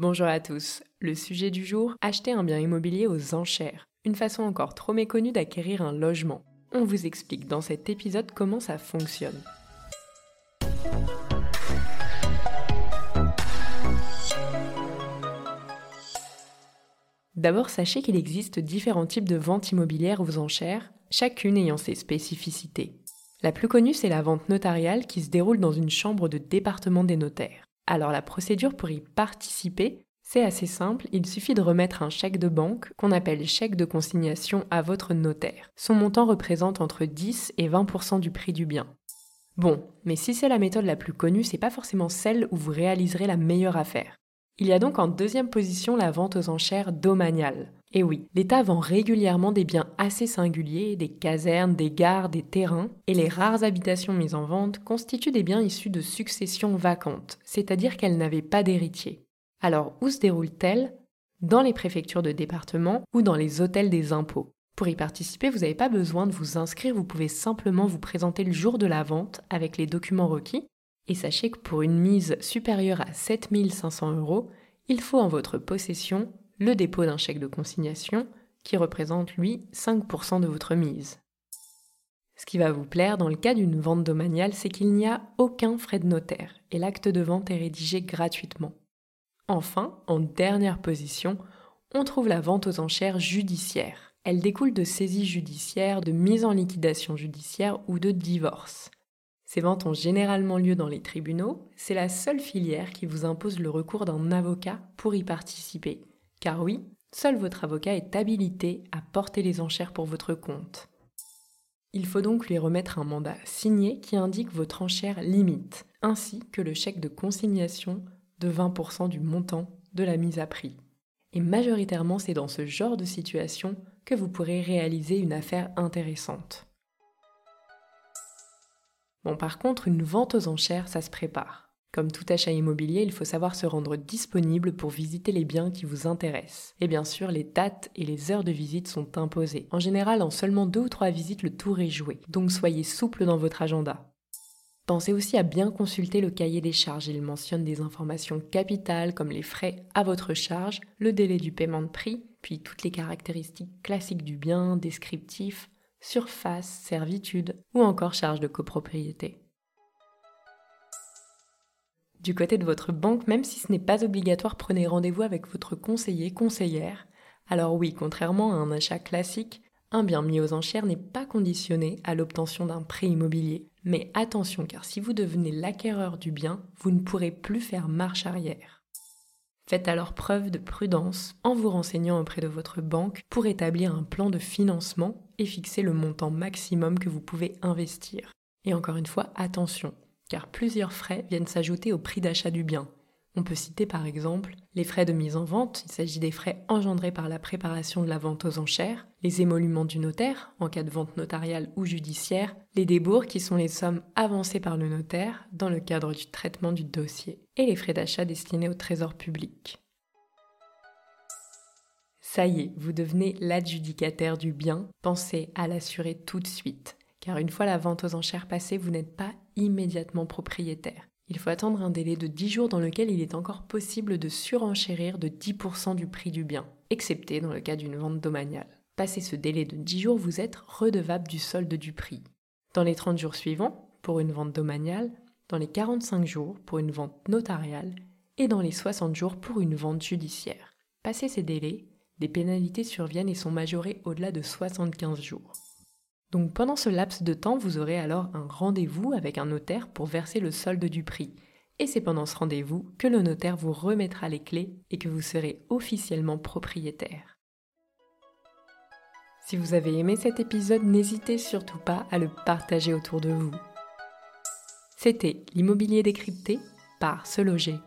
Bonjour à tous. Le sujet du jour, acheter un bien immobilier aux enchères. Une façon encore trop méconnue d'acquérir un logement. On vous explique dans cet épisode comment ça fonctionne. D'abord, sachez qu'il existe différents types de ventes immobilières aux enchères, chacune ayant ses spécificités. La plus connue, c'est la vente notariale qui se déroule dans une chambre de département des notaires. Alors la procédure pour y participer, c'est assez simple, il suffit de remettre un chèque de banque qu'on appelle chèque de consignation à votre notaire. Son montant représente entre 10 et 20% du prix du bien. Bon, mais si c'est la méthode la plus connue, c'est pas forcément celle où vous réaliserez la meilleure affaire. Il y a donc en deuxième position la vente aux enchères domaniale. Et oui, l'État vend régulièrement des biens assez singuliers, des casernes, des gares, des terrains, et les rares habitations mises en vente constituent des biens issus de successions vacantes, c'est-à-dire qu'elles n'avaient pas d'héritier. Alors où se déroule-t-elle? Dans les préfectures de département ou dans les hôtels des impôts? Pour y participer, vous n'avez pas besoin de vous inscrire, vous pouvez simplement vous présenter le jour de la vente avec les documents requis et sachez que pour une mise supérieure à 7500 euros, il faut en votre possession le dépôt d'un chèque de consignation qui représente, lui, 5% de votre mise. Ce qui va vous plaire dans le cas d'une vente domaniale, c'est qu'il n'y a aucun frais de notaire et l'acte de vente est rédigé gratuitement. Enfin, en dernière position, on trouve la vente aux enchères judiciaires. Elle découle de saisie judiciaire, de mise en liquidation judiciaire ou de divorce. Ces ventes ont généralement lieu dans les tribunaux, c'est la seule filière qui vous impose le recours d'un avocat pour y participer. Car oui, seul votre avocat est habilité à porter les enchères pour votre compte. Il faut donc lui remettre un mandat signé qui indique votre enchère limite, ainsi que le chèque de consignation de 20% du montant de la mise à prix. Et majoritairement, c'est dans ce genre de situation que vous pourrez réaliser une affaire intéressante. Bon, par contre, une vente aux enchères, ça se prépare. Comme tout achat immobilier, il faut savoir se rendre disponible pour visiter les biens qui vous intéressent. Et bien sûr, les dates et les heures de visite sont imposées. En général, en seulement deux ou trois visites, le tour est joué. Donc soyez souple dans votre agenda. Pensez aussi à bien consulter le cahier des charges. Il mentionne des informations capitales comme les frais à votre charge, le délai du paiement de prix, puis toutes les caractéristiques classiques du bien, descriptifs, surface, servitude ou encore charge de copropriété. Du côté de votre banque, même si ce n'est pas obligatoire, prenez rendez-vous avec votre conseiller, conseillère. Alors oui, contrairement à un achat classique, un bien mis aux enchères n'est pas conditionné à l'obtention d'un prêt immobilier. Mais attention, car si vous devenez l'acquéreur du bien, vous ne pourrez plus faire marche arrière. Faites alors preuve de prudence en vous renseignant auprès de votre banque pour établir un plan de financement et fixer le montant maximum que vous pouvez investir. Et encore une fois, attention, car plusieurs frais viennent s'ajouter au prix d'achat du bien. On peut citer par exemple les frais de mise en vente, il s'agit des frais engendrés par la préparation de la vente aux enchères, les émoluments du notaire en cas de vente notariale ou judiciaire, les débours qui sont les sommes avancées par le notaire dans le cadre du traitement du dossier, et les frais d'achat destinés au trésor public. Ça y est, vous devenez l'adjudicataire du bien, pensez à l'assurer tout de suite, car une fois la vente aux enchères passée, vous n'êtes pas immédiatement propriétaire. Il faut attendre un délai de 10 jours dans lequel il est encore possible de surenchérir de 10% du prix du bien, excepté dans le cas d'une vente domaniale. Passé ce délai de 10 jours, vous êtes redevable du solde du prix. Dans les 30 jours suivants, pour une vente domaniale, dans les 45 jours pour une vente notariale et dans les 60 jours pour une vente judiciaire. Passé ces délais, des pénalités surviennent et sont majorées au-delà de 75 jours. Donc pendant ce laps de temps, vous aurez alors un rendez-vous avec un notaire pour verser le solde du prix. Et c'est pendant ce rendez-vous que le notaire vous remettra les clés et que vous serez officiellement propriétaire. Si vous avez aimé cet épisode, n'hésitez surtout pas à le partager autour de vous. C'était l'immobilier décrypté par Se Loger.